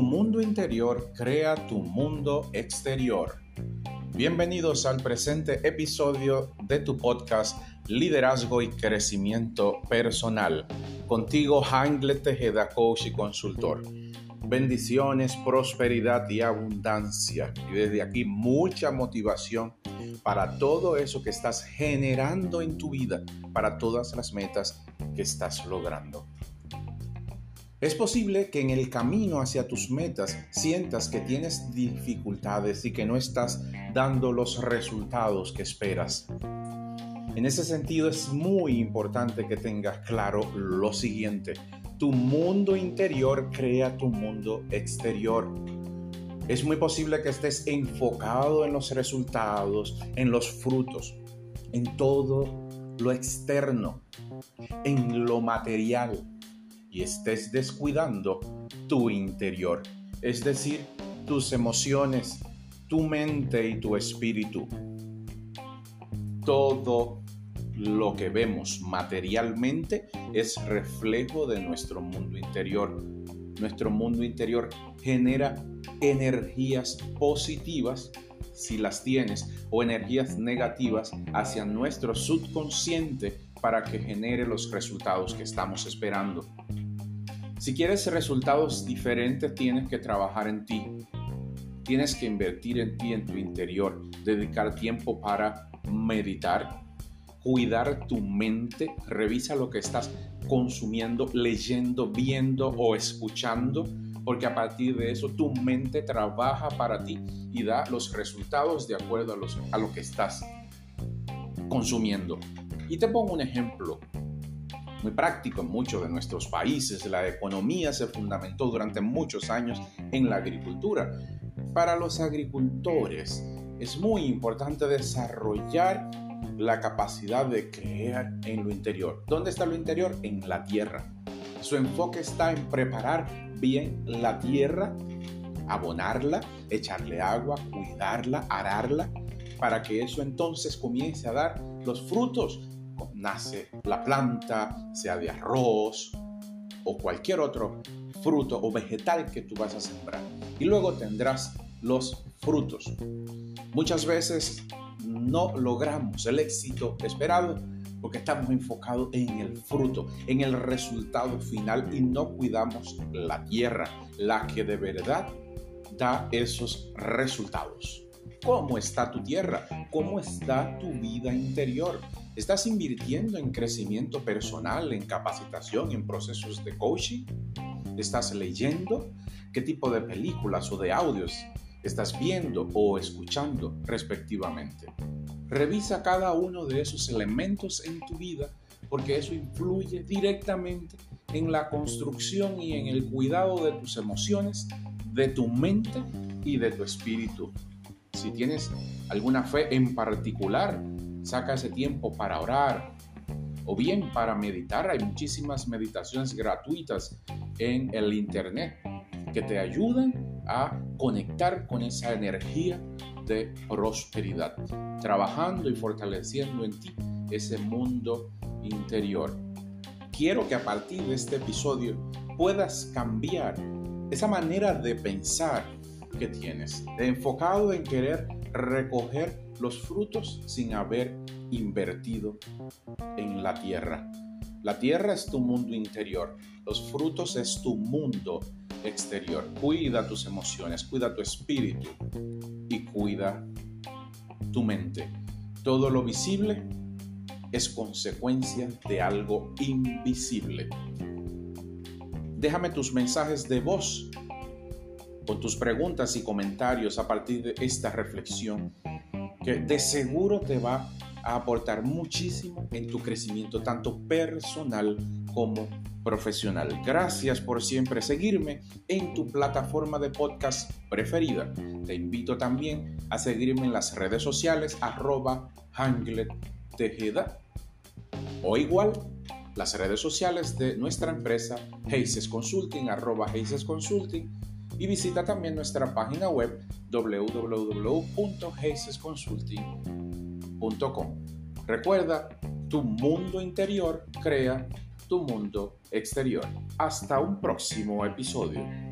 Mundo interior crea tu mundo exterior. Bienvenidos al presente episodio de tu podcast Liderazgo y Crecimiento Personal. Contigo, Hangle Tejeda, coach y consultor. Bendiciones, prosperidad y abundancia. Y desde aquí mucha motivación para todo eso que estás generando en tu vida, para todas las metas que estás logrando. Es posible que en el camino hacia tus metas sientas que tienes dificultades y que no estás dando los resultados que esperas. En ese sentido es muy importante que tengas claro lo siguiente. Tu mundo interior crea tu mundo exterior. Es muy posible que estés enfocado en los resultados, en los frutos, en todo lo externo, en lo material y estés descuidando tu interior, es decir, tus emociones, tu mente y tu espíritu. Todo lo que vemos materialmente es reflejo de nuestro mundo interior. Nuestro mundo interior genera energías positivas si las tienes o energías negativas hacia nuestro subconsciente para que genere los resultados que estamos esperando. Si quieres resultados diferentes, tienes que trabajar en ti. Tienes que invertir en ti, en tu interior, dedicar tiempo para meditar, cuidar tu mente, revisa lo que estás consumiendo, leyendo, viendo o escuchando, porque a partir de eso tu mente trabaja para ti y da los resultados de acuerdo a, lo que estás consumiendo. Y te pongo un ejemplo muy práctico en muchos de nuestros países. La economía se fundamentó durante muchos años en la agricultura. Para los agricultores es muy importante desarrollar la capacidad de crear en lo interior. ¿Dónde está lo interior? En la tierra. Su enfoque está en preparar bien la tierra, abonarla, echarle agua, cuidarla, ararla, para que eso entonces comience a dar los frutos nace la planta, sea de arroz o cualquier otro fruto o vegetal que tú vas a sembrar. Y luego tendrás los frutos. Muchas veces no logramos el éxito esperado porque estamos enfocados en el fruto, en el resultado final y no cuidamos la tierra, la que de verdad da esos resultados. ¿Cómo está tu tierra? ¿Cómo está tu vida interior? ¿Estás invirtiendo en crecimiento personal, en capacitación, en procesos de coaching? ¿Estás leyendo? ¿Qué tipo de películas o de audios estás viendo o escuchando respectivamente? Revisa cada uno de esos elementos en tu vida porque eso influye directamente en la construcción y en el cuidado de tus emociones, de tu mente y de tu espíritu. Si tienes alguna fe en particular, saca ese tiempo para orar o bien para meditar. Hay muchísimas meditaciones gratuitas en el Internet que te ayudan a conectar con esa energía de prosperidad, trabajando y fortaleciendo en ti ese mundo interior. Quiero que a partir de este episodio puedas cambiar esa manera de pensar que tienes, enfocado en querer recoger los frutos sin haber invertido en la tierra. La tierra es tu mundo interior, los frutos es tu mundo exterior. Cuida tus emociones, cuida tu espíritu y cuida tu mente. Todo lo visible es consecuencia de algo invisible. Déjame tus mensajes de voz con tus preguntas y comentarios a partir de esta reflexión que de seguro te va a aportar muchísimo en tu crecimiento, tanto personal como profesional. Gracias por siempre seguirme en tu plataforma de podcast preferida. Te invito también a seguirme en las redes sociales arroba Tejeda o igual las redes sociales de nuestra empresa Heises Consulting arroba Consulting y visita también nuestra página web www.heisesconsulting.com. Recuerda, tu mundo interior crea tu mundo exterior. Hasta un próximo episodio.